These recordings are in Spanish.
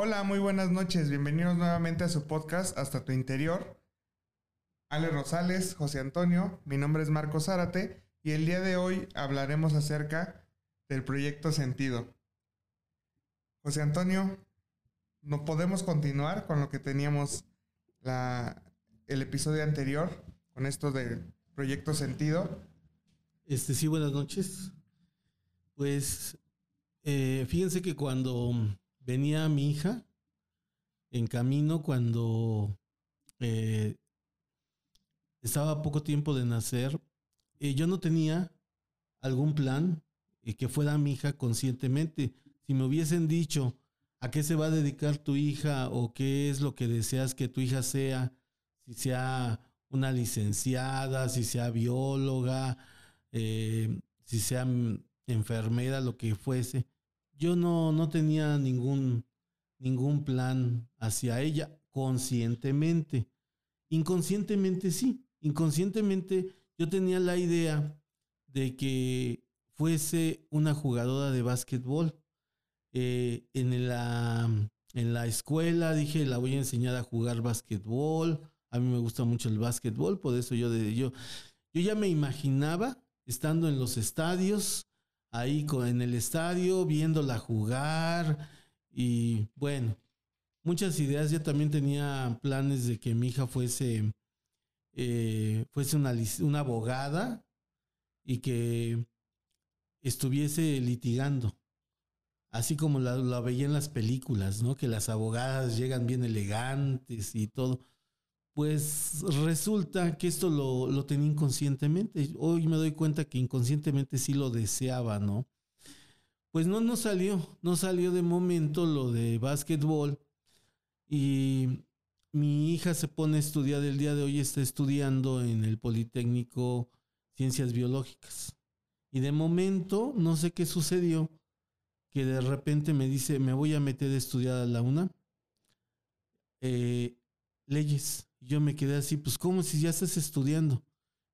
Hola, muy buenas noches. Bienvenidos nuevamente a su podcast Hasta tu interior. Ale Rosales, José Antonio, mi nombre es Marco Zárate y el día de hoy hablaremos acerca del proyecto Sentido. José Antonio, no podemos continuar con lo que teníamos la, el episodio anterior, con esto del proyecto Sentido. Este sí, buenas noches. Pues eh, fíjense que cuando venía mi hija en camino, cuando eh, estaba poco tiempo de nacer, eh, yo no tenía algún plan que fuera mi hija conscientemente. Si me hubiesen dicho a qué se va a dedicar tu hija o qué es lo que deseas que tu hija sea, si sea una licenciada, si sea bióloga, eh, si sea enfermera, lo que fuese, yo no, no tenía ningún, ningún plan hacia ella conscientemente. Inconscientemente sí, inconscientemente yo tenía la idea de que fuese una jugadora de básquetbol. Eh, en, la, en la escuela dije, la voy a enseñar a jugar básquetbol. A mí me gusta mucho el básquetbol, por eso yo, yo, yo ya me imaginaba estando en los estadios, ahí en el estadio, viéndola jugar. Y bueno, muchas ideas. Ya también tenía planes de que mi hija fuese eh, fuese una, una abogada y que estuviese litigando. Así como la, veía en las películas, ¿no? Que las abogadas llegan bien elegantes y todo. Pues resulta que esto lo, lo tenía inconscientemente. Hoy me doy cuenta que inconscientemente sí lo deseaba, ¿no? Pues no, no salió, no salió de momento lo de básquetbol. Y mi hija se pone a estudiar el día de hoy, está estudiando en el Politécnico Ciencias Biológicas. Y de momento, no sé qué sucedió, que de repente me dice, me voy a meter a estudiar a la UNA. Eh, leyes. Yo me quedé así, pues como si ya estás estudiando.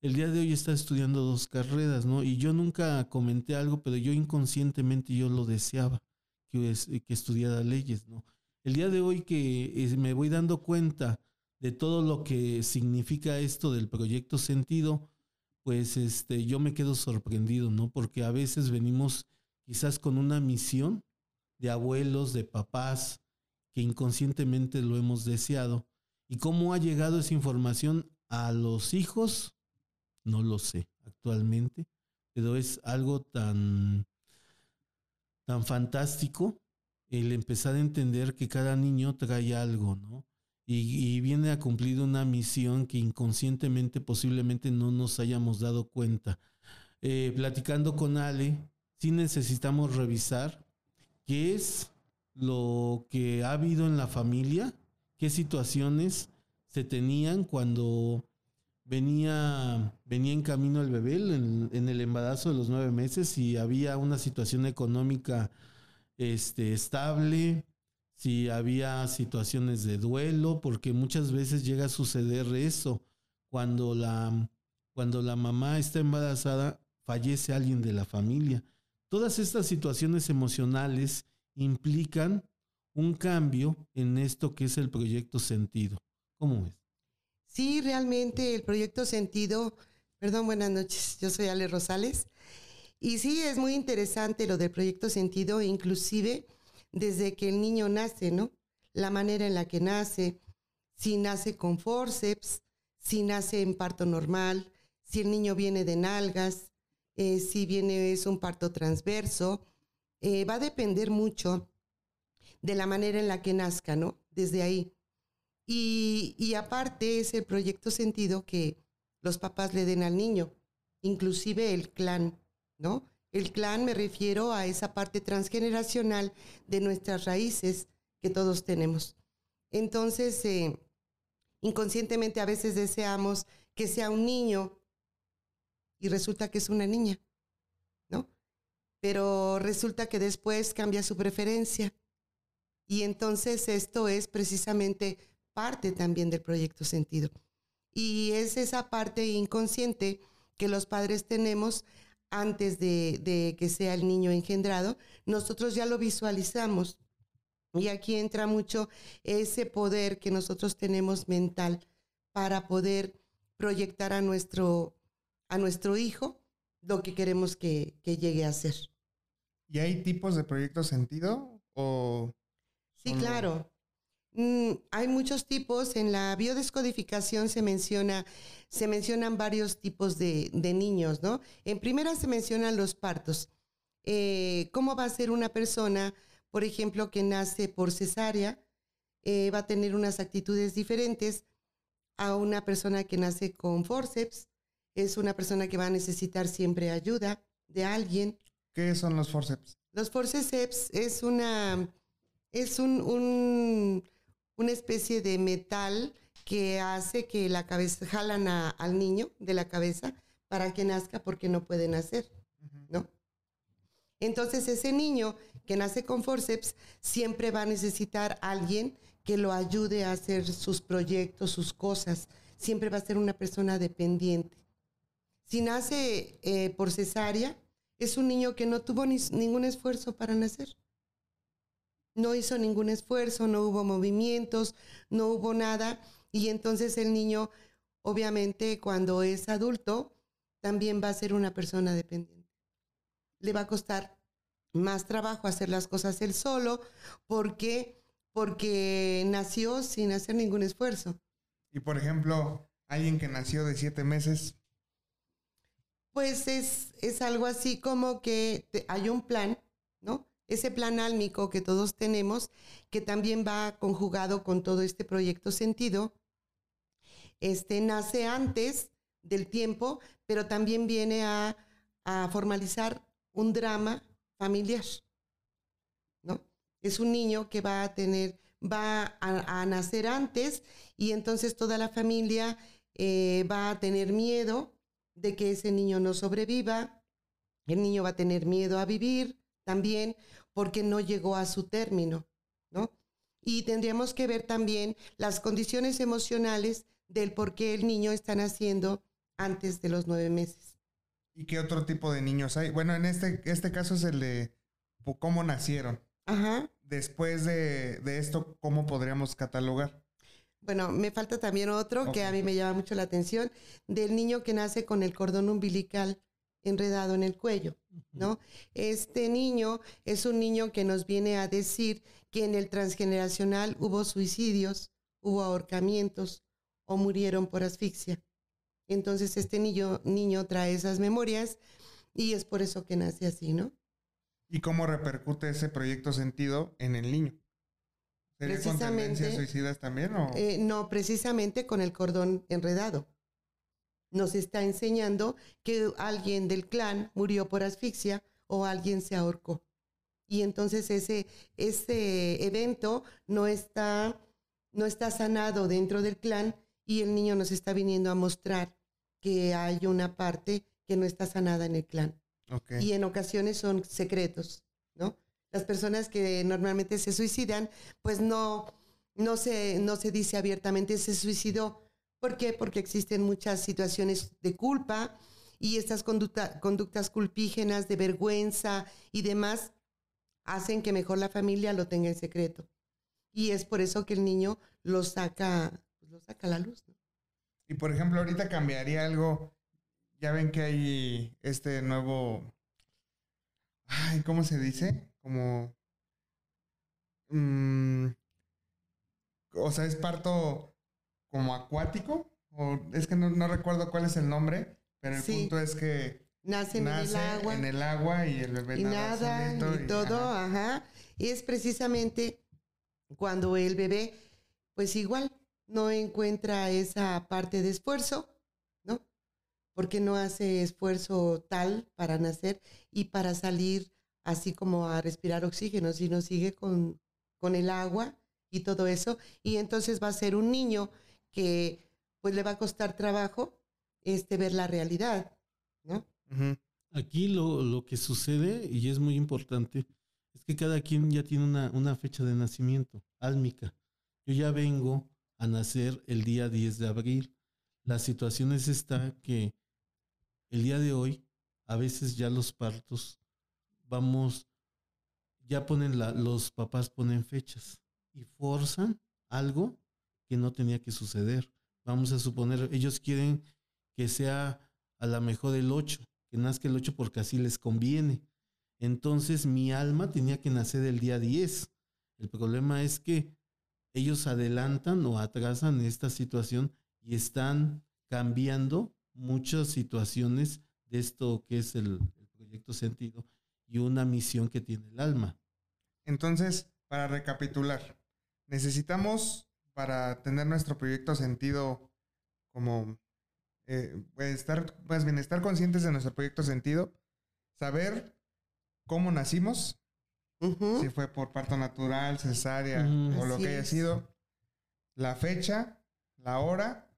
El día de hoy está estudiando dos carreras, ¿no? Y yo nunca comenté algo, pero yo inconscientemente yo lo deseaba, que, que estudiara leyes, ¿no? El día de hoy que eh, me voy dando cuenta de todo lo que significa esto del proyecto sentido, pues este, yo me quedo sorprendido, ¿no? Porque a veces venimos quizás con una misión de abuelos, de papás, que inconscientemente lo hemos deseado. ¿Y cómo ha llegado esa información a los hijos? No lo sé actualmente, pero es algo tan, tan fantástico el empezar a entender que cada niño trae algo, ¿no? Y, viene a cumplir una misión que inconscientemente posiblemente no nos hayamos dado cuenta. Eh, platicando con Ale, sí necesitamos revisar qué es lo que ha habido en la familia, qué situaciones se tenían cuando venía, venía en camino el bebé en, en el embarazo de los nueve meses y había una situación económica este, estable, si había situaciones de duelo, porque muchas veces llega a suceder eso. Cuando la, cuando la mamá está embarazada, fallece alguien de la familia. Todas estas situaciones emocionales implican un cambio en esto que es el proyecto sentido. ¿Cómo es? Sí, realmente el proyecto sentido, perdón, buenas noches, yo soy Ale Rosales y sí, es muy interesante lo del proyecto sentido, inclusive desde que el niño nace, ¿no? La manera en la que nace, si nace con forceps, si nace en parto normal, si el niño viene de nalgas, eh, si viene es un parto transverso, eh, va a depender mucho de la manera en la que nazca, ¿no? Desde ahí. Y, aparte es el proyecto sentido que los papás le den al niño, inclusive el clan ¿no? El clan me refiero a esa parte transgeneracional de nuestras raíces que todos tenemos. Entonces, eh, inconscientemente a veces deseamos que sea un niño y resulta que es una niña, ¿no? Pero resulta que después cambia su preferencia. Y entonces esto es precisamente parte también del proyecto sentido. Y es esa parte inconsciente que los padres tenemos antes de, que sea el niño engendrado, nosotros ya lo visualizamos Y aquí entra mucho ese poder que nosotros tenemos mental para poder proyectar a nuestro, a nuestro hijo lo que queremos que, que llegue a ser. ¿Y hay tipos de proyectos sentido? O sí, claro. Mm, hay muchos tipos. En la biodescodificación se menciona, se mencionan varios tipos de, de niños, ¿no? En primera se mencionan los partos. Eh, ¿Cómo va a ser una persona, por ejemplo, que nace por cesárea? Eh, va a tener unas actitudes diferentes a una persona que nace con forceps. Es una persona que va a necesitar siempre ayuda de alguien. ¿Qué son los forceps? Los forceps es una, es un, una especie de metal que hace que la cabeza, jalan al niño de la cabeza para que nazca porque no puede nacer, ¿no? Entonces ese niño que nace con forceps siempre va a necesitar a alguien que lo ayude a hacer sus proyectos, sus cosas. Siempre va a ser una persona dependiente. Si nace eh, por cesárea, es un niño que no tuvo ningún esfuerzo para nacer. No hizo ningún esfuerzo, no hubo movimientos, no hubo nada. Y entonces el niño, obviamente, cuando es adulto, también va a ser una persona dependiente. Le va a costar más trabajo hacer las cosas él solo porque porque nació sin hacer ningún esfuerzo. Y por ejemplo, alguien que nació de siete meses. Pues es, es algo así como que hay un plan, ¿no? Ese plan álmico que todos tenemos, que también va conjugado con todo este proyecto sentido, este nace antes del tiempo, pero también viene a, a formalizar un drama familiar es un niño que va a tener, va a, nacer antes y entonces toda la familia eh, va a tener miedo de que ese niño no sobreviva. El niño va a tener miedo a vivir también porque no llegó a su término, ¿no? Y tendríamos que ver también las condiciones emocionales del por qué el niño está naciendo antes de los nueve meses. ¿Y qué otro tipo de niños hay? Bueno, en este, este caso es el de cómo nacieron. Ajá después de, esto, ¿cómo podríamos catalogar? Bueno, me falta también otro que a mí me llama mucho la atención, del niño que nace con el cordón umbilical enredado en el cuello, ¿no? Este niño es un niño que nos viene a decir que en el transgeneracional hubo suicidios, hubo ahorcamientos o murieron por asfixia. Entonces este niño, niño trae esas memorias y es por eso que nace así, ¿no? ¿Y cómo repercute ese proyecto sentido en el niño? ¿Sería con tendencias suicidas también? O? Eh, no, precisamente con el cordón enredado. Nos está enseñando que alguien del clan murió por asfixia o alguien se ahorcó. Y entonces ese, ese evento no está, no está sanado dentro del clan y el niño nos está viniendo a mostrar que hay una parte que no está sanada en el clan. Y en ocasiones son secretos, ¿no? Las personas que normalmente se suicidan, pues no, no, se, no se dice abiertamente se suicidó. ¿Por qué? Porque existen muchas situaciones de culpa y estas conductas culpígenas de vergüenza y demás hacen que mejor la familia lo tenga en secreto. Y es por eso que el niño lo saca, lo saca a la luz. Y por ejemplo, ahorita cambiaría algo ya ven que hay este nuevo. Ay, ¿cómo se dice? Como. Mm, o sea, es parto como acuático. O es que no, recuerdo cuál es el nombre. Pero el punto es que. Nace, en el agua. En el agua y el bebé y nada. y, todo, ajá. Y es precisamente cuando el bebé, pues igual, no encuentra esa parte de esfuerzo porque no hace esfuerzo tal para nacer y para salir así como a respirar oxígeno, sino sigue con, con el agua y todo eso. Y entonces va a ser un niño que pues le va a costar trabajo este, ver la realidad, ¿no? Aquí lo, lo, que sucede, y es muy importante, es que cada quien ya tiene una, una fecha de nacimiento, álmica. Yo ya vengo a nacer el día 10 de abril. La situación es esta que el día de hoy, a veces ya los partos vamos ya ponen la, los papás ponen fechas y forzan algo no tenía que suceder. Vamos a suponer, ellos quieren que sea a lo mejor el 8, que nazca el 8 porque así les conviene. Entonces mi alma tenía que nacer el día 10. El problema es que ellos adelantan o atrasan esta situación y están cambiando muchas situaciones de esto que es el proyecto sentido y una misión que tiene el alma. Entonces, para recapitular, necesitamos para tener nuestro proyecto sentido como eh, pues, estar, más bien estar conscientes de nuestro proyecto sentido, saber cómo nacimos, si fue por parto natural, cesárea o lo Así que haya es. sido, la fecha, la hora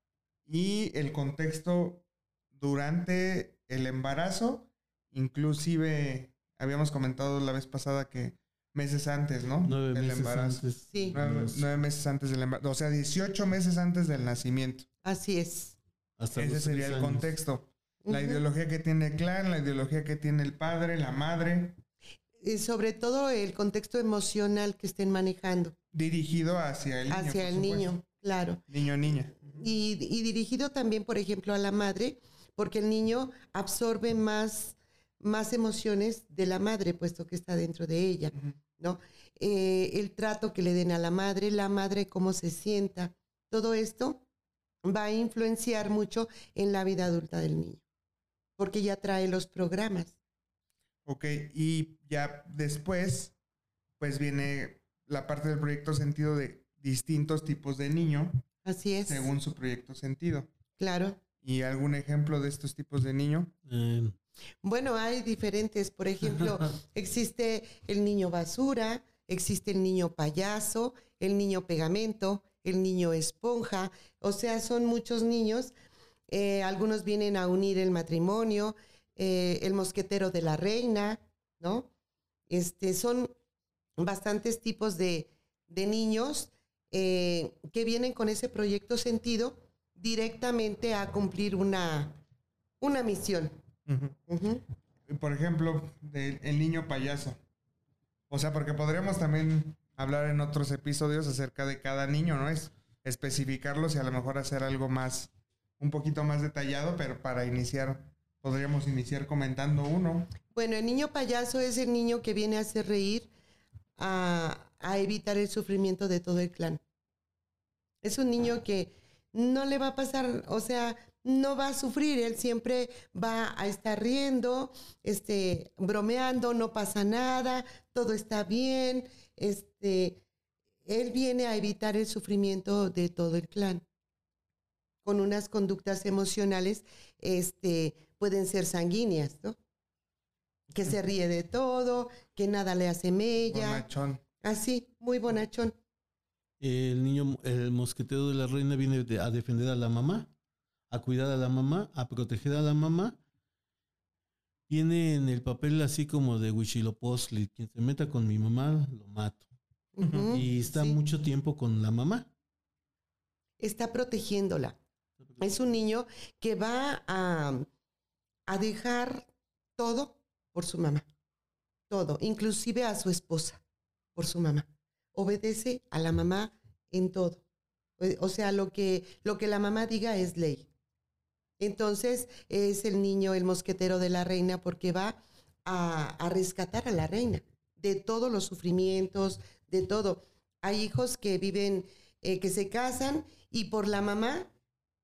y el contexto durante el embarazo, inclusive habíamos comentado la vez pasada que meses antes, ¿no? Nueve Del meses embarazo. antes. Sí. Nueve, nueve meses antes del embarazo, o sea, 18 meses antes del nacimiento. Así es. hasta Ese sería el años. contexto. La ideología que tiene el clan, la ideología que tiene el padre, la madre, Y sobre todo el contexto emocional que estén manejando dirigido hacia el niño. hacia por el supuesto. niño, claro. Niño, niña. Y, y dirigido también, por ejemplo, a la madre, porque el niño absorbe más, más emociones de la madre, puesto que está dentro de ella. ¿No? Eh, el trato que le den a la madre, la madre cómo se sienta, todo esto va a influenciar mucho en la vida adulta del niño, porque ya trae los programas. Ok, y ya después, pues viene la parte del proyecto sentido de distintos tipos de niño Así es, según su proyecto sentido. claro. ¿Y algún ejemplo de estos tipos de niño? Eh, Bueno, hay diferentes, por ejemplo, existe el niño basura, existe el niño payaso, el niño pegamento, el niño esponja, o sea, son muchos niños. Eh, algunos vienen a unir el matrimonio, eh, el mosquetero de la reina, ¿no? Este, son bastantes tipos de, de niños eh, que vienen con ese proyecto sentido directamente a cumplir una, una misión. Por ejemplo, del el niño payaso. O sea, porque podríamos también hablar en otros episodios acerca de cada niño, ¿no? Es especificarlos y a lo mejor hacer algo más, un poquito más detallado, pero para iniciar, podríamos iniciar comentando uno. Bueno, el niño payaso es el niño que viene a hacer reír, a, a evitar el sufrimiento de todo el clan. Es un niño que no le va a pasar, o sea, no va a sufrir, él siempre va a estar riendo, este, bromeando, no pasa nada, todo está bien, este, él viene a evitar el sufrimiento de todo el clan. Con unas conductas emocionales, este, pueden ser sanguíneas, ¿no? que se ríe de todo, que nada le hace mella, Bonachón. así, muy bonachón. el niño, el mosquetero de la reina viene a defender a la mamá, a cuidar a la mamá, a proteger a la mamá. Viene en el papel así como de Huichilopochtli, quien se meta con mi mamá, lo mato. Y está sí. mucho tiempo con la mamá. Está protegiéndola. Es un niño que va a, a dejar todo por su mamá. Todo, inclusive a su esposa, por su mamá. Obedece a la mamá en todo. O- O sea, lo que, lo que la mamá diga es ley. Entonces es el niño, el mosquetero de la reina, porque va a, a rescatar a la reina de todos los sufrimientos, de todo. Hay hijos que viven, eh, que se casan y por la mamá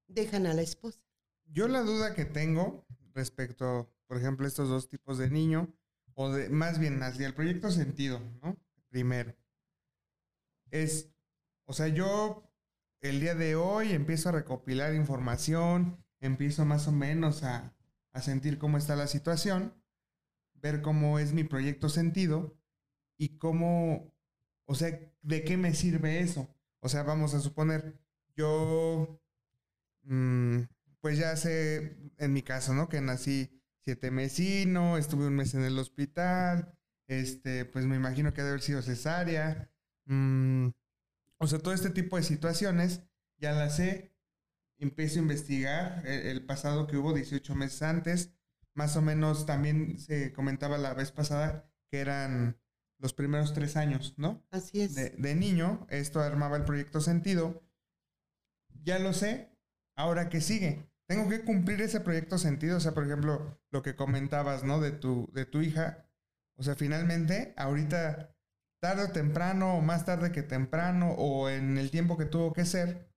dejan a la esposa. Yo la duda que tengo respecto, por ejemplo, estos dos tipos de niño, o de, más bien hacia el proyecto sentido, ¿no? Primero, es, o sea, yo el día de hoy empiezo a recopilar información, empiezo más o menos a, a sentir cómo está la situación, ver cómo es mi proyecto sentido y cómo, o sea, de qué me sirve eso. O sea, vamos a suponer, yo mm, pues ya sé, en mi caso, ¿no? Que nací siete mesino, estuve un mes en el hospital, este, pues me imagino que debe haber sido cesárea. mm, o sea, todo este tipo de situaciones ya las sé, empiezo a investigar el, el pasado que hubo 18 meses antes, más o menos también se comentaba la vez pasada que eran los primeros tres años, ¿no? Así es. De, de niño, esto armaba el proyecto sentido. Ya lo sé, ahora que sigue. Tengo que cumplir ese proyecto sentido. O sea, por ejemplo, lo que comentabas, ¿no? De tu, de tu hija. O sea, finalmente, ahorita, tarde o temprano, o más tarde que temprano, o en el tiempo que tuvo que ser,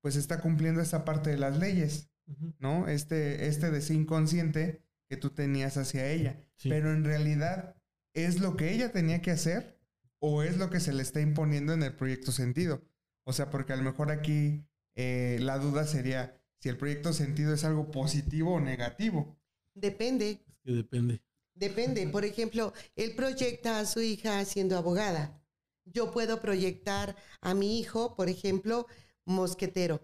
pues está cumpliendo esta parte de las leyes. ¿no? Este, este deseo inconsciente que tú tenías hacia ella. Sí. Pero en realidad, ¿es lo que ella tenía que hacer o es lo que se le está imponiendo en el proyecto sentido? O sea, porque a lo mejor aquí eh, la duda sería si el proyecto sentido es algo positivo o negativo. Depende, Es que depende. depende. Por ejemplo, él proyecta a su hija siendo abogada. Yo puedo proyectar a mi hijo, por ejemplo, mosquetero,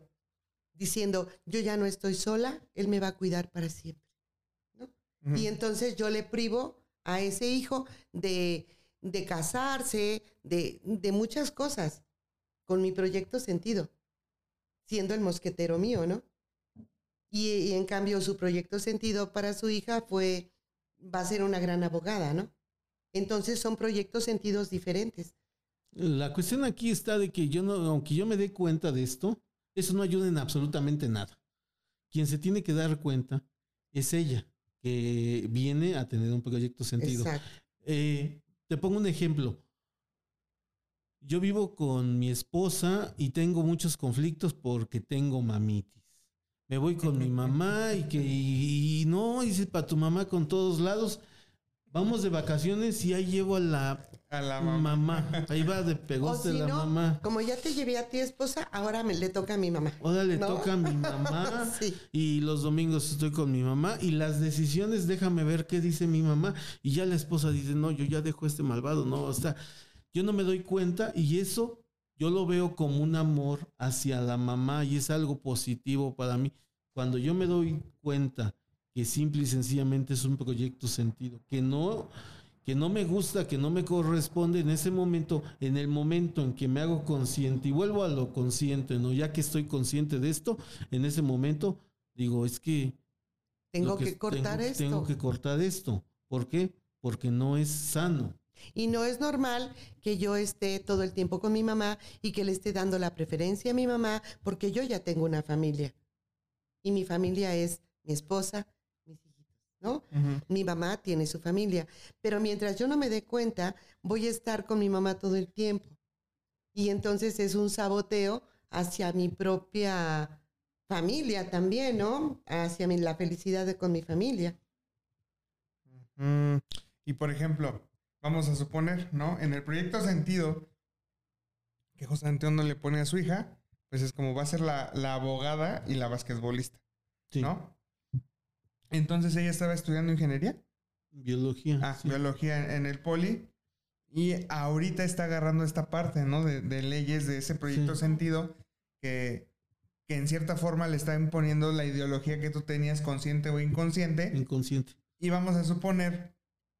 diciendo, yo ya no estoy sola, él me va a cuidar para siempre. Y entonces yo le privo a ese hijo de, de casarse, de, de muchas cosas, con mi proyecto sentido, siendo el mosquetero mío, ¿no? Y, y en cambio su proyecto sentido para su hija fue, va a ser una gran abogada, ¿no? Entonces son proyectos sentidos diferentes. La cuestión aquí está de que yo no, aunque yo me dé cuenta de esto, eso no ayuda en absolutamente nada. Quien se tiene que dar cuenta es ella, que viene a tener un proyecto sentido. Eh, te pongo un ejemplo. Yo vivo con mi esposa y tengo muchos conflictos porque tengo mamitis. Me voy con mi mamá y que y, y no, dice para tu mamá con todos lados. Vamos de vacaciones y ahí llevo a la A la mamá. mamá. Ahí va de pegoste si la no, mamá. como ya te llevé a ti esposa, ahora me le toca a mi mamá. Ahora le ¿No? toca a mi mamá. Sí. Y los domingos estoy con mi mamá. Y las decisiones, déjame ver qué dice mi mamá. Y ya la esposa dice, no, yo ya dejo a este malvado. No, o sea, yo no me doy cuenta. Y eso yo lo veo como un amor hacia la mamá. Y es algo positivo para mí. Cuando yo me doy cuenta que simple y sencillamente es un proyecto sentido, que no, que no me gusta, que no me corresponde en ese momento, en el momento en que me hago consciente y vuelvo a lo consciente, ¿no? Ya que estoy consciente de esto, en ese momento digo, es que Tengo que, cortar tengo, esto. Tengo que cortar esto. ¿Por qué? Porque no es sano. Y no es normal que yo esté todo el tiempo con mi mamá y que le esté dando la preferencia a mi mamá porque yo ya tengo una familia. Y mi familia es mi esposa, ¿no? Mi mamá tiene su familia. Pero mientras yo no me dé cuenta, voy a estar con mi mamá todo el tiempo. Y entonces es un saboteo hacia mi propia familia también, ¿no? Hacia mi- la felicidad de con mi familia. Mm, y por ejemplo, vamos a suponer, ¿no? En el proyecto sentido que José Antonio le pone a su hija, pues es como va a ser la, la abogada y la basquetbolista, Sí. ¿no? Entonces ella estaba estudiando ingeniería, Biología. ah, sí. biología en, el poli, y ahorita está agarrando esta parte, ¿no? De, de leyes de ese proyecto Sí. sentido que, que en cierta forma le está imponiendo la ideología que tú tenías consciente o inconsciente. Inconsciente. Y vamos a suponer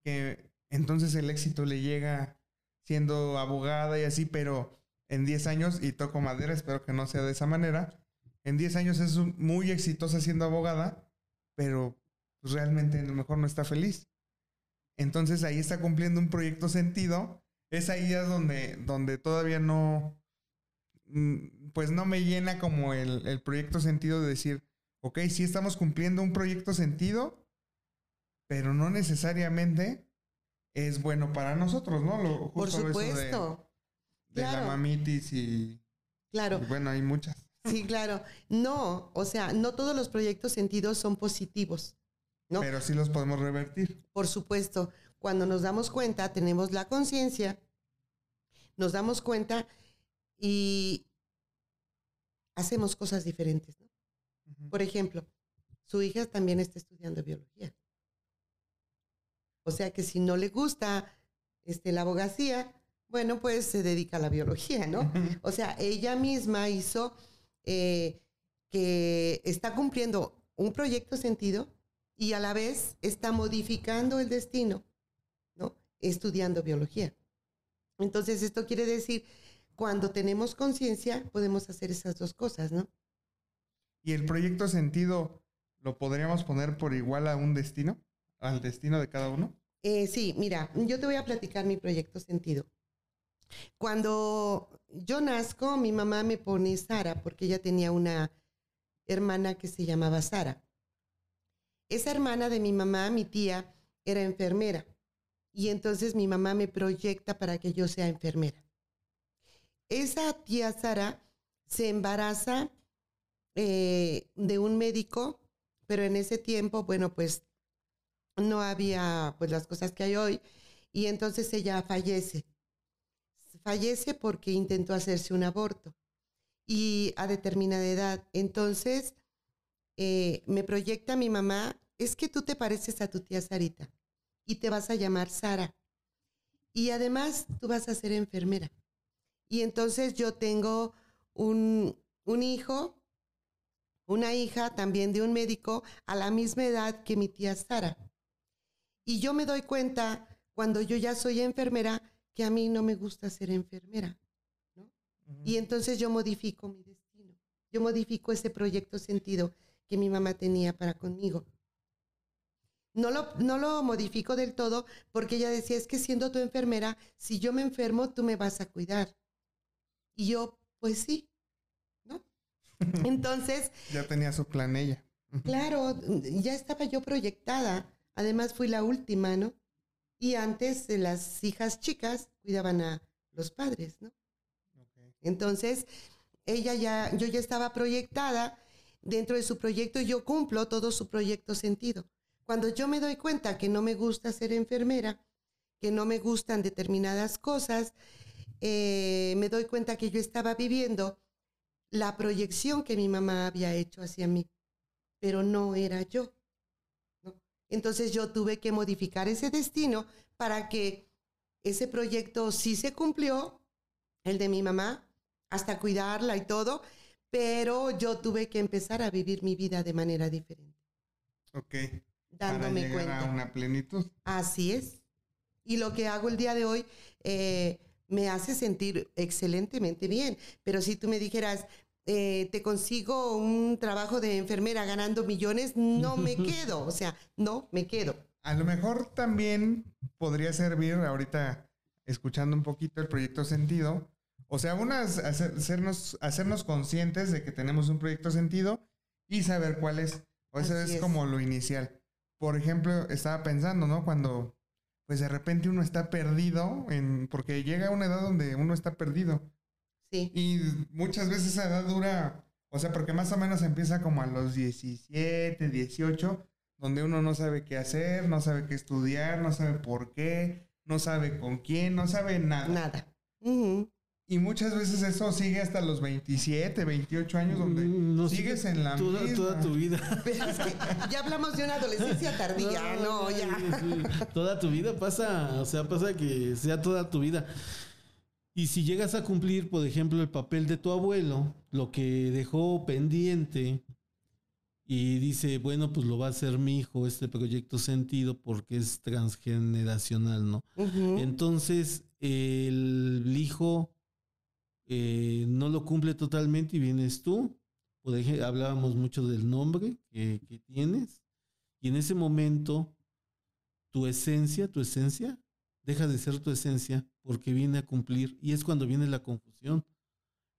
que entonces el éxito le llega siendo abogada y así, pero en 10 años, y toco madera, espero que no sea de esa manera, en 10 años es muy exitosa siendo abogada, pero pues, realmente a lo mejor no está feliz. Entonces ahí está cumpliendo un proyecto sentido. Es ahí donde, donde todavía no, mm, pues no me llena como el, el proyecto sentido de decir, ok, sí estamos cumpliendo un proyecto sentido, pero no necesariamente es bueno para nosotros, ¿no? Lo- Por justo eso de- supuesto. De, la Claro. mamitis y, Claro. y bueno, hay muchas. Sí, claro. No, o sea, no todos los proyectos sentidos son positivos. ¿No? Pero sí los podemos revertir. Por supuesto, cuando nos damos cuenta, tenemos la conciencia, nos damos cuenta y hacemos cosas diferentes. ¿no? Por ejemplo, su hija también está estudiando biología. O sea que si no le gusta este, la abogacía, bueno, pues se dedica a la biología, ¿no? O sea, ella misma hizo eh, que está cumpliendo un proyecto sentido y a la vez está modificando el destino, ¿no? Estudiando biología. Entonces, esto quiere decir, cuando tenemos conciencia, podemos hacer esas dos cosas, ¿no? ¿Y el proyecto sentido lo podríamos poner por igual a un destino? ¿Al destino de cada uno? Eh, sí, mira, yo te voy a platicar mi proyecto sentido. Cuando yo nazco, mi mamá me pone Sara porque ella tenía una hermana que se llamaba Sara. Esa hermana de mi mamá, mi tía, era enfermera. Y entonces mi mamá me proyecta para que yo sea enfermera. Esa tía Sara se embaraza eh, de un médico, pero en ese tiempo, bueno, pues no había pues las cosas que hay hoy. Y entonces ella fallece. Fallece porque intentó hacerse un aborto y a determinada edad. Entonces, eh, me proyecta mi mamá, es que tú te pareces a tu tía Sarita y te vas a llamar Sara. Y además tú vas a ser enfermera. Y entonces yo tengo un, un hijo, una hija también de un médico a la misma edad que mi tía Sara. Y yo me doy cuenta cuando yo ya soy enfermera que a mí no me gusta ser enfermera. Y entonces yo modifico mi destino. Yo modifico ese proyecto sentido que mi mamá tenía para conmigo. No lo, no lo modifico del todo porque ella decía, es que siendo tu enfermera, si yo me enfermo, tú me vas a cuidar. Y yo, pues sí, ¿no? Entonces... ya tenía su plan ella. claro, ya estaba yo proyectada. Además fui la última, ¿no? Y antes las hijas chicas cuidaban a los padres, ¿no? Entonces, ella ya, yo ya estaba proyectada dentro de su proyecto yo cumplo todo su proyecto sentido. Cuando yo me doy cuenta que no me gusta ser enfermera, que no me gustan determinadas cosas, eh, me doy cuenta que yo estaba viviendo la proyección que mi mamá había hecho hacia mí, pero no era yo. Entonces yo tuve que modificar ese destino para que ese proyecto sí se cumplió, el de mi mamá, hasta cuidarla y todo, pero yo tuve que empezar a vivir mi vida de manera diferente. Ok. Dándome Para llegar cuenta. a una plenitud. Así es. Y lo que hago el día de hoy eh, me hace sentir excelentemente bien. Pero si tú me dijeras, eh, te consigo un trabajo de enfermera ganando millones, no me quedo. O sea, no me quedo. A lo mejor también podría servir ahorita escuchando un poquito el proyecto Sentido, o sea, unas, hacernos, hacernos conscientes de que tenemos un proyecto sentido y saber cuál es. O eso es, como lo inicial. Por ejemplo, estaba pensando, ¿no? Cuando, pues de repente uno está perdido, en, porque llega a una edad donde uno está perdido. Sí. Y muchas veces esa edad dura, o sea, porque más o menos empieza como a los 17, 18, donde uno no sabe qué hacer, no sabe qué estudiar, no sabe por qué, no sabe con quién, no sabe nada. Nada. Y muchas veces eso sigue hasta los 27, 28 años, donde mm, sigues en la toda, toda tu vida. ya hablamos de una adolescencia tardía, no, ya. Toda tu vida pasa, o sea, pasa que sea toda tu vida. Y si llegas a cumplir, por ejemplo, el papel de tu abuelo, lo que dejó pendiente y dice, bueno, pues lo va a hacer mi hijo, este proyecto sentido, porque es transgeneracional, ¿no? Entonces, el hijo eh, no lo cumple totalmente y vienes tú. Por ejemplo, hablábamos mucho del nombre que, tienes. Y en ese momento, tu esencia, tu esencia, deja de ser tu esencia porque viene a cumplir. Y es cuando viene la confusión.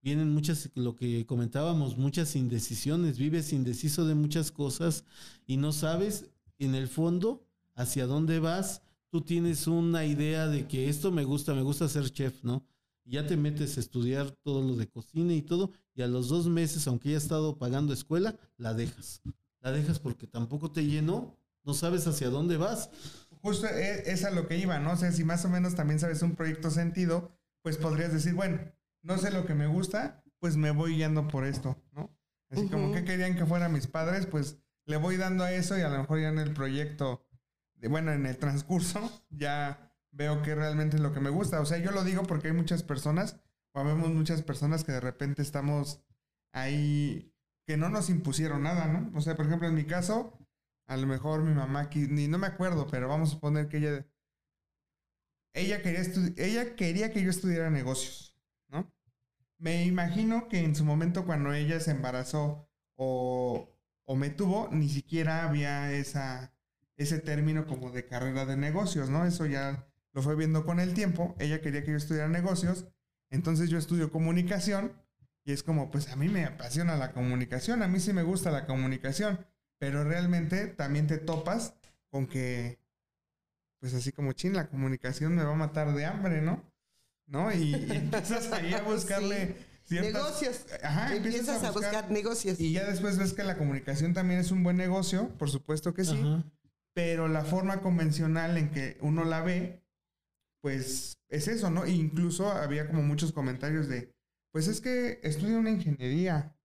Vienen muchas, lo que comentábamos, muchas indecisiones. Vives indeciso de muchas cosas y no sabes en el fondo hacia dónde vas. Tú tienes una idea de que esto me gusta, me gusta ser chef, ¿no? Ya te metes a estudiar todo lo de cocina y todo, y a los dos meses, aunque ya estado pagando escuela, la dejas. La dejas porque tampoco te llenó, no sabes hacia dónde vas. Justo e, es a lo que iba, ¿no? O sea, si más o menos también sabes un proyecto sentido, pues podrías decir, bueno, no sé lo que me gusta, pues me voy guiando por esto, ¿no? Así como que querían que fueran mis padres, pues le voy dando a eso y a lo mejor ya en el proyecto, de, bueno, en el transcurso, ya veo que realmente es lo que me gusta. O sea, yo lo digo porque hay muchas personas, o vemos muchas personas que de repente estamos ahí, que no nos impusieron nada, ¿no? O sea, por ejemplo, en mi caso, a lo mejor mi mamá, ni no me acuerdo, pero vamos a suponer que ella, ella quería, ella quería que yo estudiara negocios, ¿no? Me imagino que en su momento cuando ella se embarazó o, o me tuvo, ni siquiera había esa ese término como de carrera de negocios, ¿no? Eso ya lo fue viendo con el tiempo. Ella quería que yo estudiara negocios, entonces yo estudio comunicación y es como, pues a mí me apasiona la comunicación, a mí sí me gusta la comunicación, pero realmente también te topas con que, pues así como chin, la comunicación me va a matar de hambre, ¿no? ¿No? Y, y empiezas ahí a buscarle ciertas... Negocios. Ajá, Empiezas a buscar, negocios. Y ya después ves que la comunicación también es un buen negocio, por supuesto que sí, Ajá. pero la forma convencional en que uno la ve, pues es eso, ¿no? Incluso había como muchos comentarios de, pues es que estudia una ingeniería,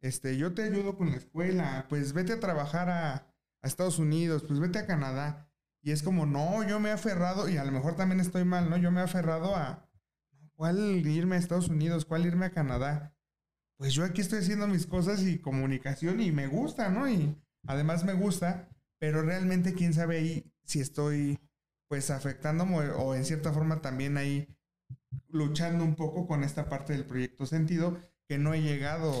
este, yo te ayudo con la escuela, pues vete a trabajar a, a Estados Unidos, pues vete a Canadá. Y es como, no, yo me he aferrado, y a lo mejor también estoy mal, ¿no? Yo me he aferrado a, ¿cuál irme a Estados Unidos? ¿Cuál irme a Canadá? Pues yo aquí estoy haciendo mis cosas y comunicación y me gusta, ¿no? Y además me gusta, pero realmente quién sabe ahí si estoy pues afectándome o en cierta forma también ahí luchando un poco con esta parte del proyecto sentido que no he llegado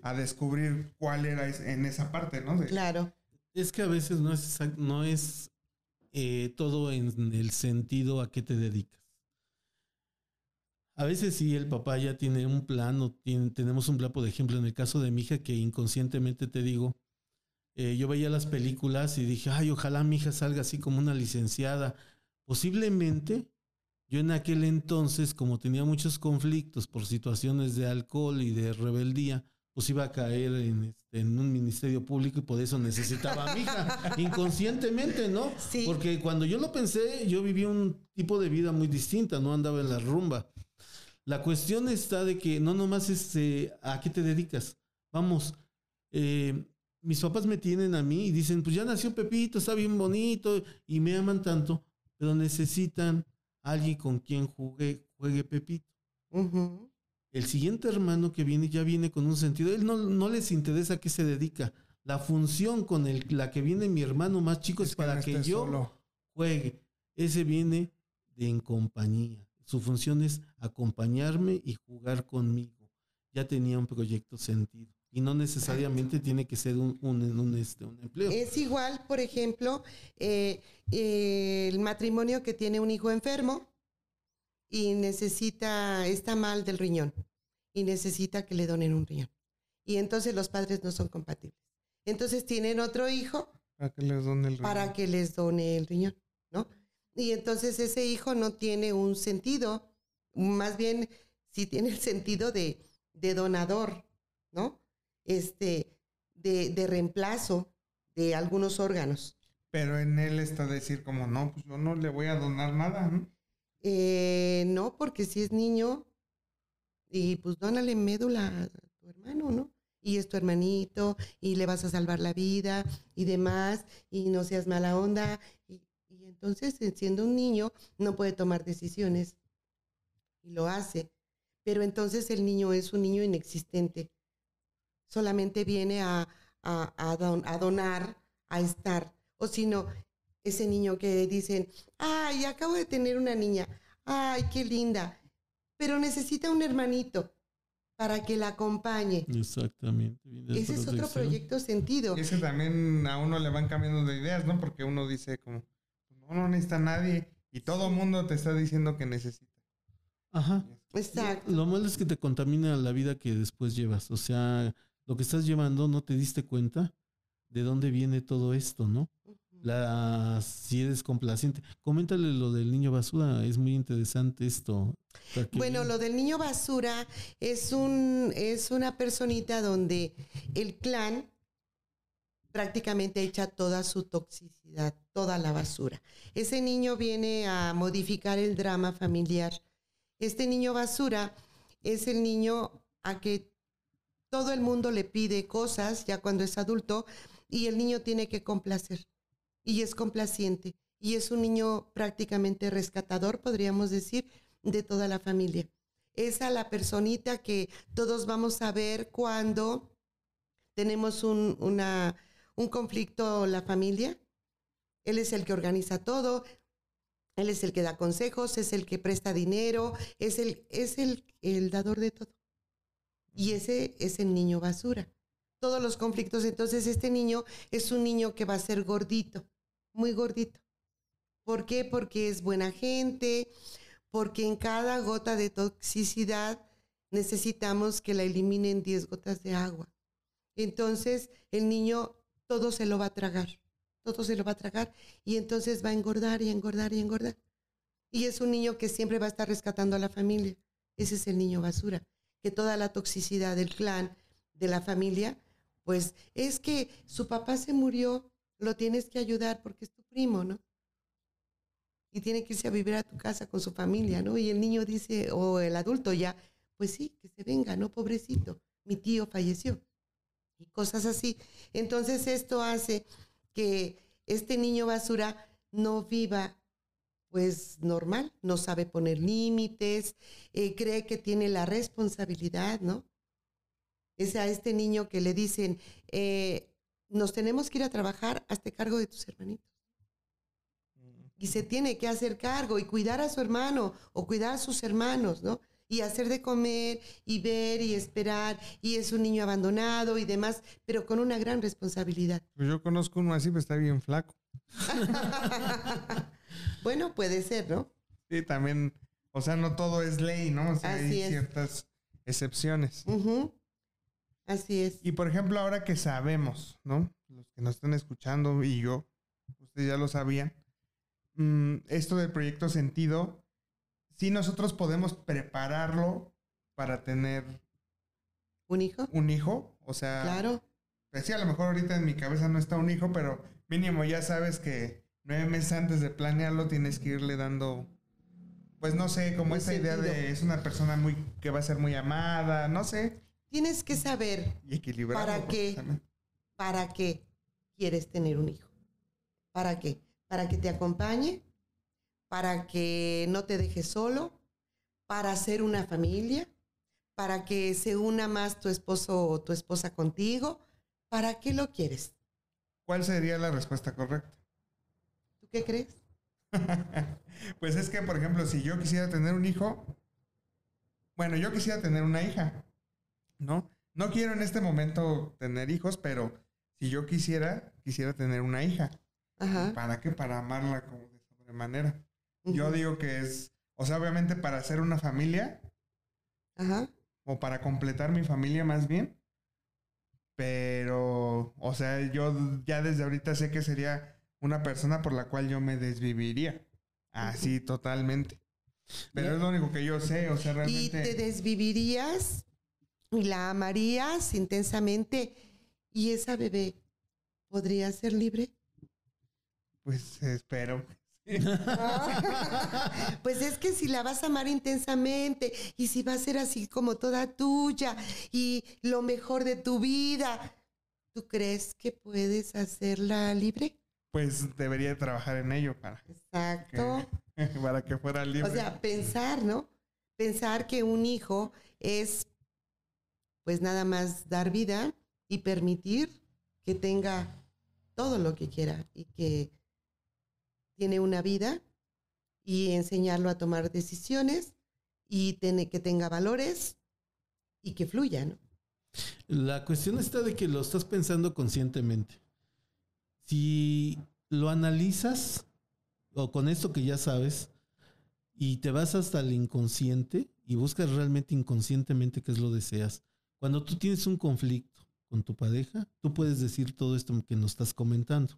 a descubrir cuál era en esa parte, ¿no? De- Claro. Es que a veces no es, exact- no es eh, todo en el sentido a qué te dedicas. A veces sí, el papá ya tiene un plan o tiene- tenemos un plan, por ejemplo, en el caso de mi hija, que inconscientemente te digo, eh, yo veía las películas y dije, ay, ojalá mi hija salga así como una licenciada. Posiblemente yo en aquel entonces, como tenía muchos conflictos por situaciones de alcohol y de rebeldía, pues iba a caer en, este, en un ministerio público y por eso necesitaba a mi hija, inconscientemente, ¿no? Sí. Porque cuando yo lo pensé, yo vivía un tipo de vida muy distinta, no andaba en la rumba. La cuestión está de que no nomás es eh, a qué te dedicas. Vamos, eh, mis papás me tienen a mí y dicen, pues ya nació Pepito, está bien bonito y me aman tanto, pero necesitan alguien con quien juegue, juegue Pepito. El siguiente hermano que viene ya viene con un sentido. Él no, no les interesa a qué se dedica. La función con el, la que viene mi hermano más chico es, es para no que yo solo. juegue. Ese viene de en compañía. Su función es acompañarme y jugar conmigo. Ya tenía un proyecto sentido. Y no necesariamente tiene que ser un, un, un, este, un empleo. Es igual, por ejemplo, eh, eh, el matrimonio que tiene un hijo enfermo y necesita, está mal del riñón y necesita que le donen un riñón. Y entonces los padres no son compatibles. Entonces tienen otro hijo Para que les den el para riñón. que les done el riñón, ¿no? Y entonces ese hijo no tiene un sentido, más bien sí tiene el sentido de, de donador, ¿no? Este, de, de reemplazo de algunos órganos. Pero en él está decir como, no, pues yo no le voy a donar nada, ¿no? Eh, no, porque si es niño, y pues dónale médula a tu hermano, ¿no? Y es tu hermanito, y le vas a salvar la vida, y demás, y no seas mala onda. Y, y entonces, eh, siendo un niño, no puede tomar decisiones, y lo hace. Pero entonces el niño es un niño inexistente. Solamente viene a, a, a don- a donar, a estar. O si no, ese niño que dicen, ay, acabo de tener una niña, ay, qué linda, pero necesita un hermanito para que la acompañe. Exactamente. Ese es otro proyecto sentido. Y ese también a uno le van cambiando de ideas, ¿no? Porque uno dice como, no, no necesita nadie. Y todo el mundo te está diciendo que necesita. Ajá. Exacto. Lo malo es que te contamina la vida que después llevas. O sea, lo que estás llevando no te diste cuenta de dónde viene todo esto, ¿no? La, si eres complaciente. Coméntale lo del niño basura, es muy interesante esto. Bueno, lo del niño basura es un es una personita donde el clan prácticamente echa toda su toxicidad, toda la basura. Ese niño viene a modificar el drama familiar. Este niño basura es el niño a que todo el mundo le pide cosas ya cuando es adulto y el niño tiene que complacer. Y es complaciente. Y es un niño prácticamente rescatador, podríamos decir, de toda la familia. Es la personita que todos vamos a ver cuando tenemos un, un conflicto la familia. Él es el que organiza todo, él es el que da consejos, es el que presta dinero, es el, es el, el dador de todo. Y ese es el niño basura. Todos los conflictos, entonces este niño es un niño que va a ser gordito. muy gordito. ¿Por qué? Porque es buena gente, porque en cada gota de toxicidad necesitamos que la eliminen 10 gotas de agua. Entonces el niño todo se lo va a tragar, todo se lo va a tragar y entonces va a engordar y engordar y engordar. Y es un niño que siempre va a estar rescatando a la familia. Ese es el niño basura, que toda la toxicidad del clan, de la familia, pues es que su papá se murió, lo tienes que ayudar porque es tu primo, ¿no? Y tiene que irse a vivir a tu casa con su familia, ¿no? Y el niño dice, o el adulto ya, pues sí, que se venga, ¿no? Pobrecito, mi tío falleció. Y cosas así. Entonces esto hace que este niño basura no viva pues normal, no sabe poner límites, eh, cree que tiene la responsabilidad, ¿no? Es a este niño que le dicen, eh, nos tenemos que ir a trabajar, hasta cargo de tus hermanitos. Y se tiene que hacer cargo y cuidar a su hermano o cuidar a sus hermanos, ¿no? Y hacer de comer y ver y esperar y es un niño abandonado y demás, pero con una gran responsabilidad. Pues yo conozco uno así, pero está bien flaco. bueno, puede ser, ¿no? Sí, también, o sea, no todo es ley, ¿no? O sea, hay ciertas excepciones. Así es. Y por ejemplo, ahora que sabemos, ¿no? Los que nos están escuchando y yo, ustedes ya lo sabían, mm, esto del proyecto Sentido, sí nosotros podemos prepararlo para tener... ¿Un hijo? Un hijo, o sea... Claro. Pues sí, a lo mejor ahorita en mi cabeza no está un hijo, pero mínimo ya sabes que nueve meses antes de planearlo tienes que irle dando, pues no sé, como esa idea de es una persona muy que va a ser muy amada, no sé. Tienes que saber y para qué, para qué quieres tener un hijo. ¿Para qué? Para que te acompañe, para que no te dejes solo, para hacer una familia, para que se una más tu esposo o tu esposa contigo. ¿Para qué lo quieres? ¿Cuál sería la respuesta correcta? ¿Tú qué crees? pues es que, por ejemplo, si yo quisiera tener un hijo, bueno, yo quisiera tener una hija, ¿no? No quiero en este momento tener hijos, pero si yo quisiera, quisiera tener una hija. ¿Para qué? Para amarla como de sobremanera. Yo digo que es, o sea, obviamente para hacer una familia. Ajá. O para completar mi familia más bien. Pero, o sea, yo ya desde ahorita sé que sería una persona por la cual yo me desviviría. Así, totalmente. Pero es lo único que yo sé, o sea, realmente. ¿Y te desvivirías y la amarías intensamente y esa bebé podría ser libre? Pues espero. pues es que si la vas a amar intensamente y si va a ser así como toda tuya y lo mejor de tu vida, ¿tú crees que puedes hacerla libre? Pues debería trabajar en ello para Exacto. para que fuera libre. O sea, pensar, ¿no? Pensar que un hijo es pues nada más dar vida y permitir que tenga todo lo que quiera y que tiene una vida y enseñarlo a tomar decisiones y tiene, que tenga valores y que fluya, ¿no? La cuestión está de que lo estás pensando conscientemente. Si lo analizas, o con esto que ya sabes, y te vas hasta el inconsciente y buscas realmente inconscientemente qué es lo deseas. Cuando tú tienes un conflicto con tu pareja, tú puedes decir todo esto que nos estás comentando.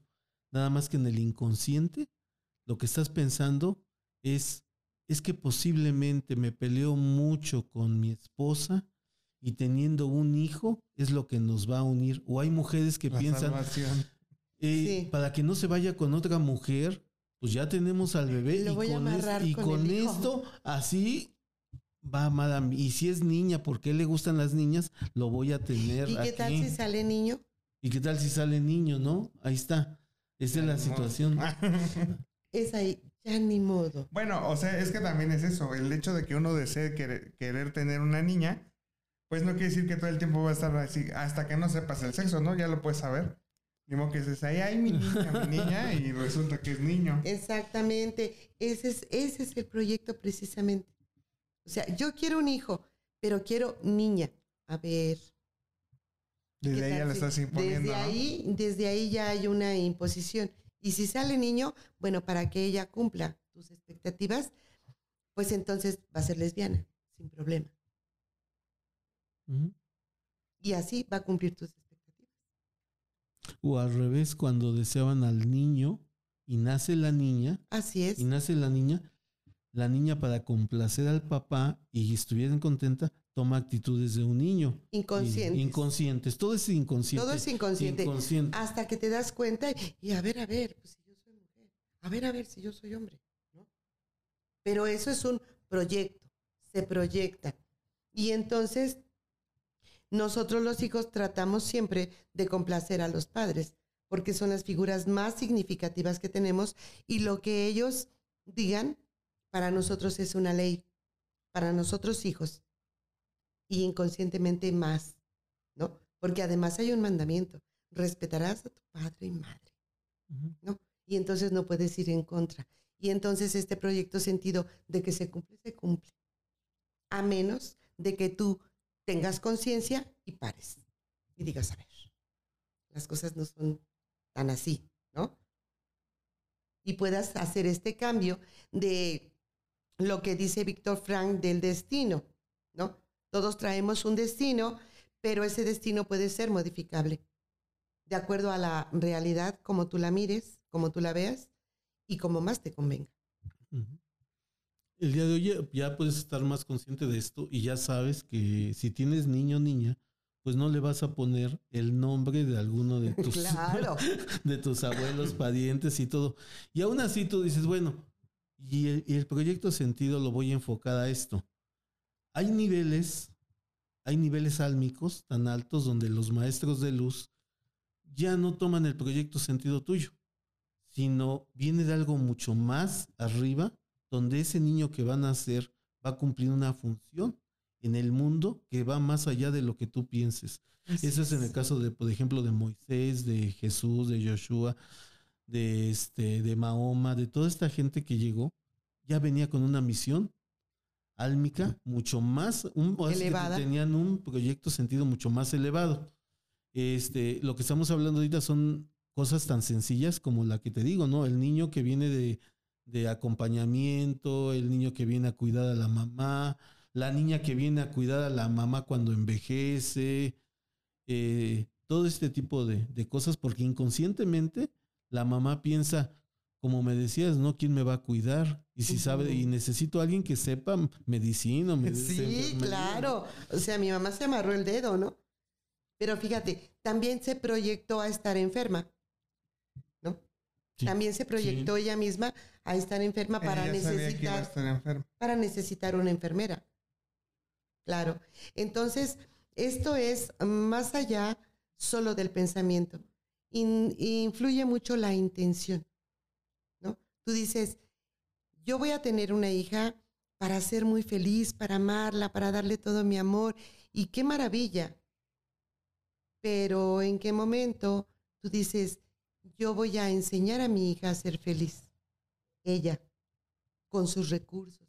Nada más que en el inconsciente lo que estás pensando es, es que posiblemente me peleo mucho con mi esposa y teniendo un hijo es lo que nos va a unir. O hay mujeres que piensan, eh, para que no se vaya con otra mujer, pues ya tenemos al bebé y con, y con esto así va madame. Y si es niña, porque le gustan las niñas, lo voy a tener. ¿Y qué tal si sale niño? ¿Y qué tal si sale niño, no? Ahí está. Esa es la situación. es ahí, ya ni modo. Bueno, o sea, es que también es eso, el hecho de que uno desee querer, tener una niña, pues no quiere decir que todo el tiempo va a estar así, hasta que no sepas el sexo, ¿no? Ya lo puedes saber. Digo que dices, ahí hay mi niña, mi niña, y resulta que es niño. Exactamente, ese es, ese es el proyecto precisamente. O sea, yo quiero un hijo, pero quiero niña. A ver. Desde ahí ya le estás imponiendo. Desde ahí, desde ahí ya hay una imposición. Y si sale niño, bueno, para que ella cumpla tus expectativas, pues entonces va a ser lesbiana, sin problema. Y así va a cumplir tus expectativas. O al revés, cuando deseaban al niño y nace la niña, Así es. y nace la niña, la niña para complacer al papá y estuvieran contenta, toma actitudes de un niño. Inconscientes. Inconscientes. Todo es inconsciente. Todo es inconsciente. Inconsciente. Hasta que te das cuenta y, y a ver, a ver, pues si yo soy mujer. A ver, a ver si yo soy hombre. ¿no? Pero eso es un proyecto. Se proyecta. Y entonces nosotros los hijos tratamos siempre de complacer a los padres, porque son las figuras más significativas que tenemos y lo que ellos digan para nosotros es una ley, para nosotros hijos y inconscientemente más, ¿no? Porque además hay un mandamiento, respetarás a tu padre y madre. ¿no? Y entonces no puedes ir en contra. Y entonces este proyecto sentido de que se cumple, se cumple. A menos de que tú tengas conciencia y pares. Y digas, a ver, las cosas no son tan así, ¿no? Y puedas hacer este cambio de lo que dice Víctor Frank del destino, ¿no? Todos traemos un destino, pero ese destino puede ser modificable de acuerdo a la realidad, como tú la mires, como tú la veas y como más te convenga. El día de hoy ya, puedes estar más consciente de esto y ya sabes que si tienes niño o niña, pues no le vas a poner el nombre de alguno de tus, Claro. de tus abuelos, parientes y todo. Y aún así tú dices, bueno, y el, y el proyecto sentido lo voy a enfocar a esto. Hay niveles, hay niveles álmicos tan altos donde los maestros de luz ya no toman el proyecto sentido tuyo, sino viene de algo mucho más arriba, donde ese niño que va a nacer va a cumplir una función en el mundo que va más allá de lo que tú pienses. Eso es en el caso de, por ejemplo, de Moisés, de Jesús, de Joshua, de este, de Mahoma, de toda esta gente que llegó, ya venía con una misión álmica mucho más, un, que Elevada. tenían un proyecto sentido mucho más elevado. Este, lo que estamos hablando ahorita son cosas tan sencillas como la que te digo, ¿no? El niño que viene de, de acompañamiento, el niño que viene a cuidar a la mamá, la niña que viene a cuidar a la mamá cuando envejece, eh, todo este tipo de, de cosas, porque inconscientemente la mamá piensa, como me decías, ¿no? ¿Quién me va a cuidar? Y si sabe, y necesito a alguien que sepa medicina. me- Sí, claro. O sea, mi mamá se amarró el dedo, ¿no? Pero fíjate, también se proyectó a estar enferma. Sí, También se proyectó ella misma a estar enferma para Ella necesitar, estar enferma. para necesitar una enfermera. Claro. Entonces, esto es más allá solo del pensamiento. In- influye mucho la intención, ¿no? Tú dices, yo voy a tener una hija para ser muy feliz, para amarla, para darle todo mi amor, y qué maravilla. Pero ¿en qué momento tú dices, yo voy a enseñar a mi hija a ser feliz? Ella, con sus recursos.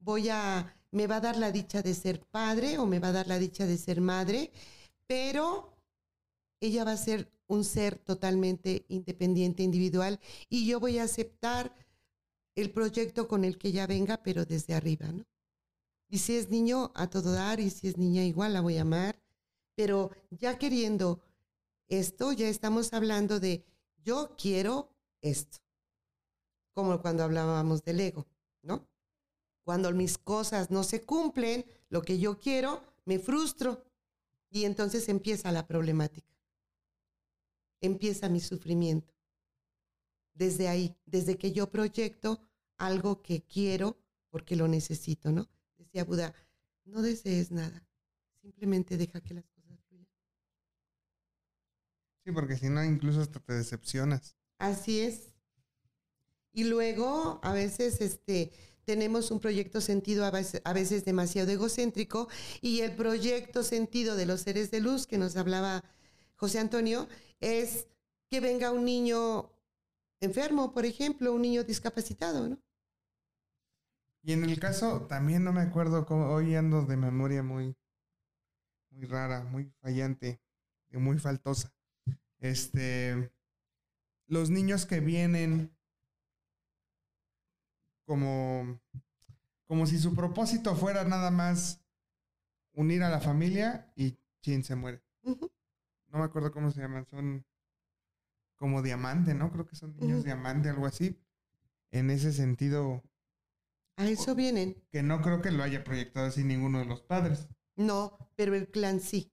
Voy a, me va a dar la dicha de ser padre o me va a dar la dicha de ser madre, pero ella va a ser un ser totalmente independiente, individual, y yo voy a aceptar el proyecto con el que ella venga, pero desde arriba, ¿no? Y si es niño, a todo dar, y si es niña, igual la voy a amar, pero ya queriendo esto, ya estamos hablando de yo quiero esto, como cuando hablábamos del ego, ¿no? Cuando mis cosas no se cumplen, lo que yo quiero, me frustro y entonces empieza la problemática. Empieza mi sufrimiento. Desde ahí, desde que yo proyecto algo que quiero porque lo necesito, ¿no? Decía Buda, no desees nada, simplemente deja que las cosas. Sí, porque si no, incluso hasta te decepcionas. Así es. Y luego, a veces, este, tenemos un proyecto sentido a veces, a veces demasiado egocéntrico y el proyecto sentido de los seres de luz que nos hablaba José Antonio es que venga un niño enfermo, por ejemplo, un niño discapacitado, ¿no? Y en el caso, también no me acuerdo cómo, hoy ando de memoria muy, muy rara, muy fallante, y muy faltosa. Este, los niños que vienen como, como si su propósito fuera nada más unir a la familia y chin se muere. No me acuerdo cómo se llaman, son como diamante, ¿no? Creo que son niños diamante, algo así. En ese sentido, A eso vienen. que no creo que lo haya proyectado así ninguno de los padres. No, pero el clan sí.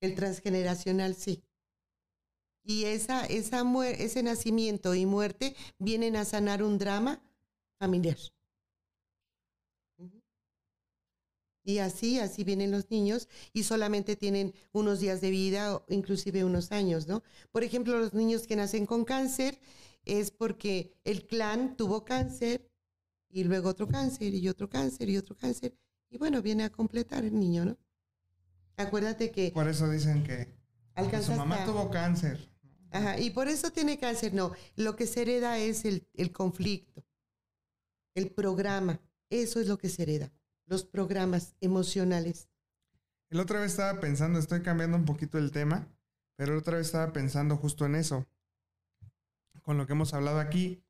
El transgeneracional sí. Y esa, esa ese nacimiento y muerte vienen a sanar un drama familiar. Y así, así vienen los niños y solamente tienen unos días de vida o inclusive unos años, ¿no? Por ejemplo, los niños que nacen con cáncer es porque el clan tuvo cáncer y luego otro cáncer y otro cáncer y otro cáncer. Y bueno, viene a completar el niño, ¿no? Acuérdate que Por eso dicen que, su mamá tuvo cáncer. Ajá, y por eso tiene cáncer. No, lo que se hereda es el, el conflicto, el programa. Eso es lo que se hereda, los programas emocionales. El otra vez estaba pensando, estoy cambiando un poquito el tema, pero la otra vez estaba pensando justo en eso. Con lo que hemos hablado aquí,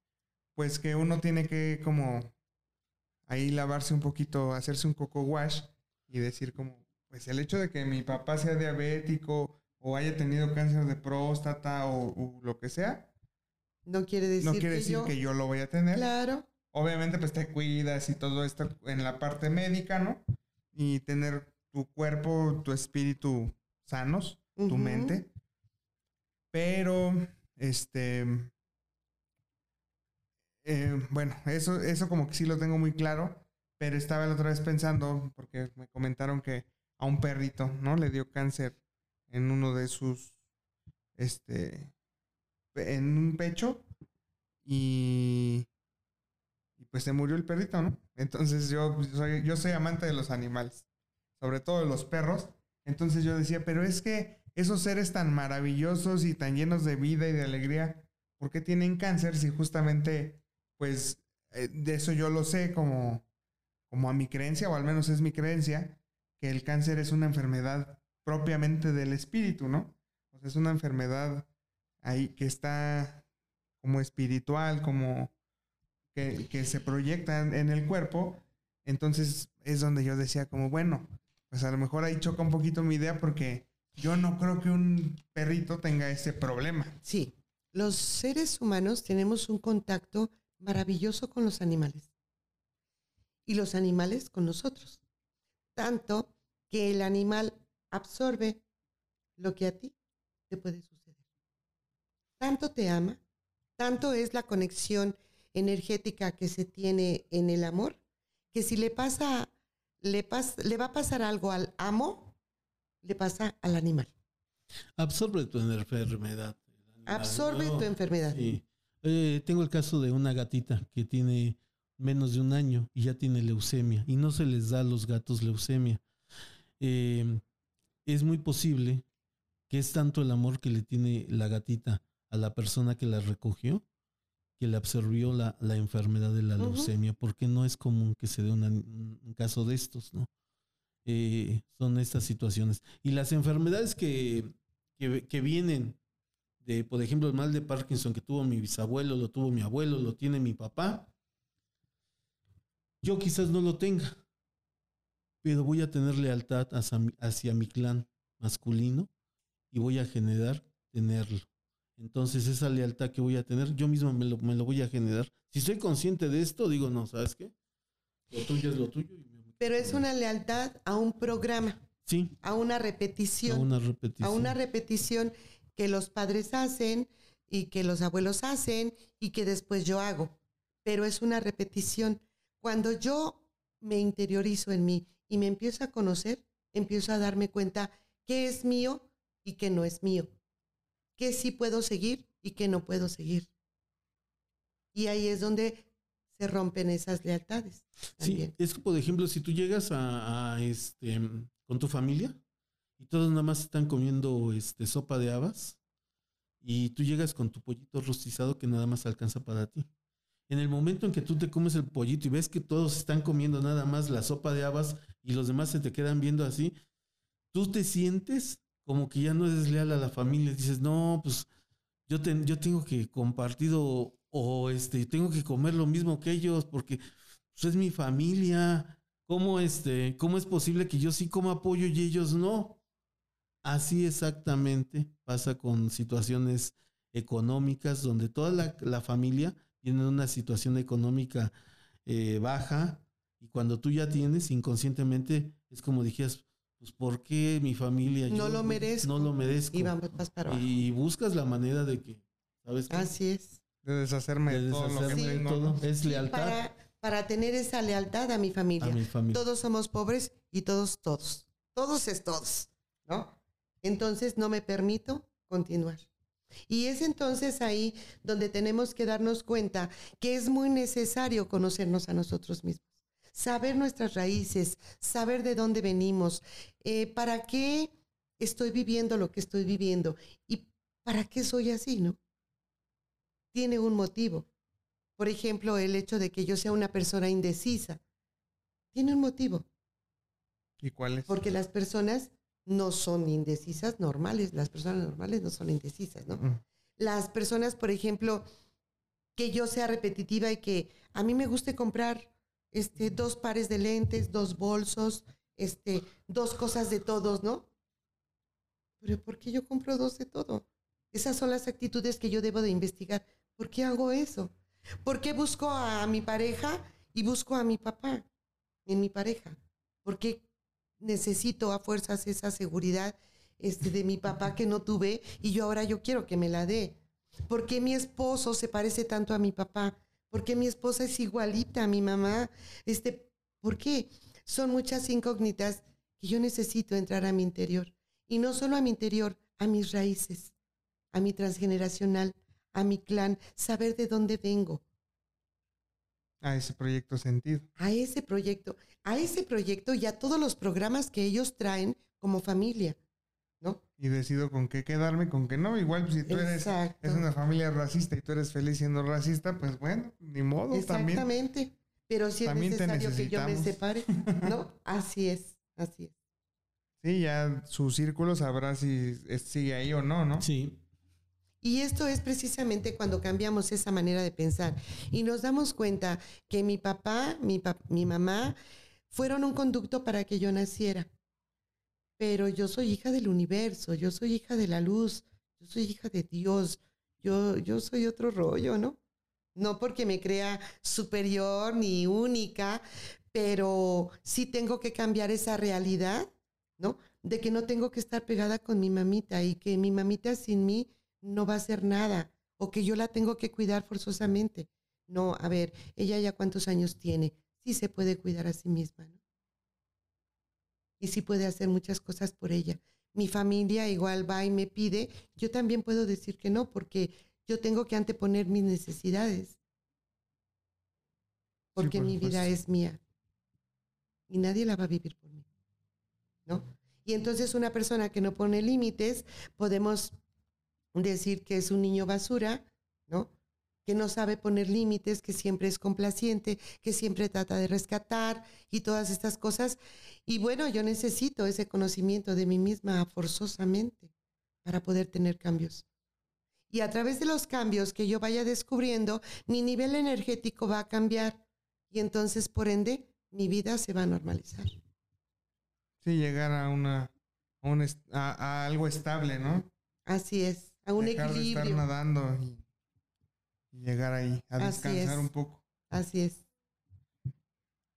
pues que uno tiene que como ahí lavarse un poquito, hacerse un coco wash y decir como, pues el hecho de que mi papá sea diabético o haya tenido cáncer de próstata o, o lo que sea, No quiere decir, no quiere que, yo, que yo lo voy a tener. Claro, Obviamente, pues te cuidas y todo esto en la parte médica, ¿no? Y tener tu cuerpo, tu espíritu sanos, tu mente. Pero, este, eh, bueno, eso, eso como que sí lo tengo muy claro, pero estaba la otra vez pensando, porque me comentaron que a un perrito, ¿no? Le dio cáncer en uno de sus, este, en un pecho y, y pues se murió el perrito, ¿no? Entonces yo pues, soy, yo soy amante de los animales, sobre todo de los perros. Entonces yo decía, pero es que esos seres tan maravillosos y tan llenos de vida y de alegría, ¿por qué tienen cáncer si justamente, pues, eh, de eso yo lo sé como, como a mi creencia, o al menos es mi creencia, que el cáncer es una enfermedad propiamente del espíritu, ¿no? O sea, es una enfermedad ahí que está como espiritual, como que, que se proyecta en, el cuerpo. Entonces es donde yo decía como, bueno, pues a lo mejor ahí choca un poquito mi idea porque yo no creo que un perrito tenga ese problema. sí. Los seres humanos tenemos un contacto maravilloso con los animales y los animales con nosotros. Tanto que el animal absorbe lo que a ti te puede suceder. Tanto te ama, tanto es la conexión energética que se tiene en el amor, que si le pasa, le, pas- le va a pasar algo al amo, le pasa al animal. Absorbe tu enfermedad. Absorbe No, tu enfermedad. sí. Eh, tengo el caso de una gatita que tiene menos de un año y ya tiene leucemia y no se les da a los gatos leucemia. Eh, es muy posible que es tanto el amor que le tiene la gatita a la persona que la recogió que le absorbió la, la enfermedad de la leucemia, porque no es común que se dé una- un caso de estos, ¿no? Eh, son estas situaciones. Y las enfermedades que, que, que vienen de, por ejemplo, el mal de Parkinson que tuvo mi bisabuelo, lo tuvo mi abuelo, lo tiene mi papá, yo quizás no lo tenga, pero voy a tener lealtad hacia, mi- hacia mi clan masculino y voy a generar tenerlo. Entonces esa lealtad que voy a tener, yo mismo me lo, me lo voy a generar. Si soy consciente de esto, digo, no, ¿sabes qué? Lo tuyo es lo tuyo. y me- Pero es una lealtad a un programa, Sí, a una a repetición, una repetición. a una repetición que los padres hacen y que los abuelos hacen y que después yo hago. Pero es una repetición. Cuando yo me interiorizo en mí y me empiezo a conocer, empiezo a darme cuenta qué es mío y qué no es mío, qué sí puedo seguir y qué no puedo seguir. Y ahí es donde se rompen esas lealtades. Sí, es que, por ejemplo, si tú llegas a, a, este con tu familia y todos nada más están comiendo este sopa de habas y tú llegas con tu pollito rostizado que nada más alcanza para ti. En el momento en que tú te comes el pollito y ves que todos están comiendo nada más la sopa de habas y los demás se te quedan viendo así, tú te sientes como que ya no eres leal a la familia. Dices, no, pues yo, yo tengo que compartir o, este, tengo que comer lo mismo que ellos porque pues, es mi familia. ¿Cómo, este, ¿Cómo es posible que yo sí coma pollo y ellos no? Así exactamente pasa con situaciones económicas donde toda la familia tiene una situación económica eh, baja y cuando tú ya tienes inconscientemente es como dijeras, pues ¿por qué mi familia no lo merezco? No lo merezco. Y, vamos para y buscas la manera de que, ¿sabes? Qué? Así es. De deshacerme de, todo lo que sí. tengo. Todo. Es lealtad. Para, para, tener esa lealtad a mi familia. A mi familia. Todos somos pobres y todos, todos. Todos es todos, ¿no? Entonces no me permito continuar. Y es entonces ahí donde tenemos que darnos cuenta que es muy necesario conocernos a nosotros mismos, saber nuestras raíces, saber de dónde venimos, eh, para qué estoy viviendo lo que estoy viviendo y para qué soy así, ¿no? Tiene un motivo. Por ejemplo, el hecho de que yo sea una persona indecisa. Tiene un motivo. ¿Y cuál es? Porque las personas no son indecisas normales. Las personas normales no son indecisas, ¿no? Las personas, por ejemplo, que yo sea repetitiva y que a mí me guste comprar este, dos pares de lentes, dos bolsos, este, dos cosas de todos, ¿no? Pero ¿por qué yo compro dos de todo? Esas son las actitudes que yo debo de investigar. ¿Por qué hago eso? ¿Por qué busco a mi pareja y busco a mi papá en mi pareja? ¿Por qué necesito a fuerzas esa seguridad este, de mi papá que no tuve y yo ahora yo quiero que me la dé. ¿Por qué mi esposo se parece tanto a mi papá? ¿Por qué mi esposa es igualita a mi mamá? Este, ¿Por qué? Son muchas incógnitas que yo necesito entrar a mi interior. Y no solo a mi interior, a mis raíces, a mi transgeneracional, a mi clan, saber de dónde vengo, a ese proyecto sentido. A ese proyecto, a ese proyecto y a todos los programas que ellos traen como familia, ¿no? Y decido con qué quedarme, con qué no. Igual pues, si tú eres es una familia racista y tú eres feliz siendo racista, pues bueno, ni modo Exactamente. también. Exactamente. Pero si es necesario que yo me separe, ¿no? Así es, así es. Sí, ya su círculo sabrá si sigue ahí o no, ¿no? Sí. Y esto es precisamente cuando cambiamos esa manera de pensar y nos damos cuenta que mi papá, mi, mi mamá fueron un conducto para que yo naciera. Pero yo soy hija del universo, yo soy hija de la luz, yo soy hija de Dios, yo, yo soy otro rollo, ¿no? No porque me crea superior ni única, pero sí tengo que cambiar esa realidad, ¿no? De que no tengo que estar pegada con mi mamita y que mi mamita sin mí no va a hacer nada o que yo la tengo que cuidar forzosamente. No, a ver, ella ya cuántos años tiene, sí se puede cuidar a sí misma, ¿no? Y sí puede hacer muchas cosas por ella. Mi familia igual va y me pide, yo también puedo decir que no, porque yo tengo que anteponer mis necesidades. Porque mi vida es mía. Y nadie la va a vivir por mí. ¿No? Y entonces una persona que no pone límites, podemos decir que es un niño basura, ¿no? Que no sabe poner límites, que siempre es complaciente, que siempre trata de rescatar y todas estas cosas. Y bueno, yo necesito ese conocimiento de mí misma forzosamente para poder tener cambios. Y a través de los cambios que yo vaya descubriendo, mi nivel energético va a cambiar y entonces, por ende, mi vida se va a normalizar. Sí, llegar a una a algo estable, ¿no? Así es a un Dejar equilibrio. De estar nadando y, llegar ahí, a descansar un poco. Así es.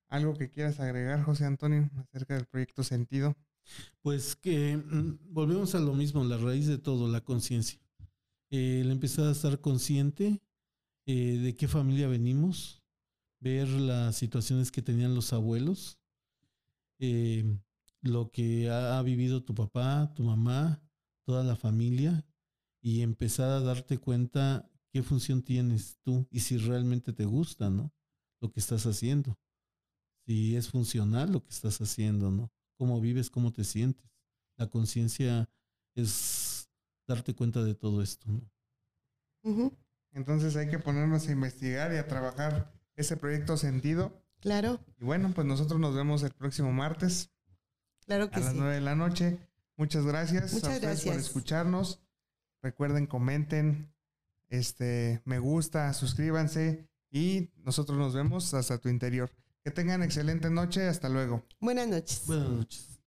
¿Algo que quieras agregar, José Antonio, acerca del proyecto Sentido? Pues que mm, volvemos a lo mismo, la raíz de todo, la conciencia. el empezar a estar consciente eh, de qué familia venimos, ver las situaciones que tenían los abuelos, eh, lo que ha, vivido tu papá, tu mamá, toda la familia, y empezar a darte cuenta qué función tienes tú y si realmente te gusta, ¿no? Lo que estás haciendo. Si es funcional lo que estás haciendo, ¿no? Cómo vives, cómo te sientes. La conciencia es darte cuenta de todo esto, ¿no? Entonces hay que ponernos a investigar y a trabajar ese proyecto sentido. Claro. Y bueno, pues nosotros nos vemos el próximo martes. Claro que a las nueve de la noche. Muchas gracias Muchas a ustedes gracias. por escucharnos. Recuerden, comenten, este, me gusta, suscríbanse y nosotros nos vemos hasta tu interior. Que tengan excelente noche, hasta luego. Buenas noches. Buenas noches.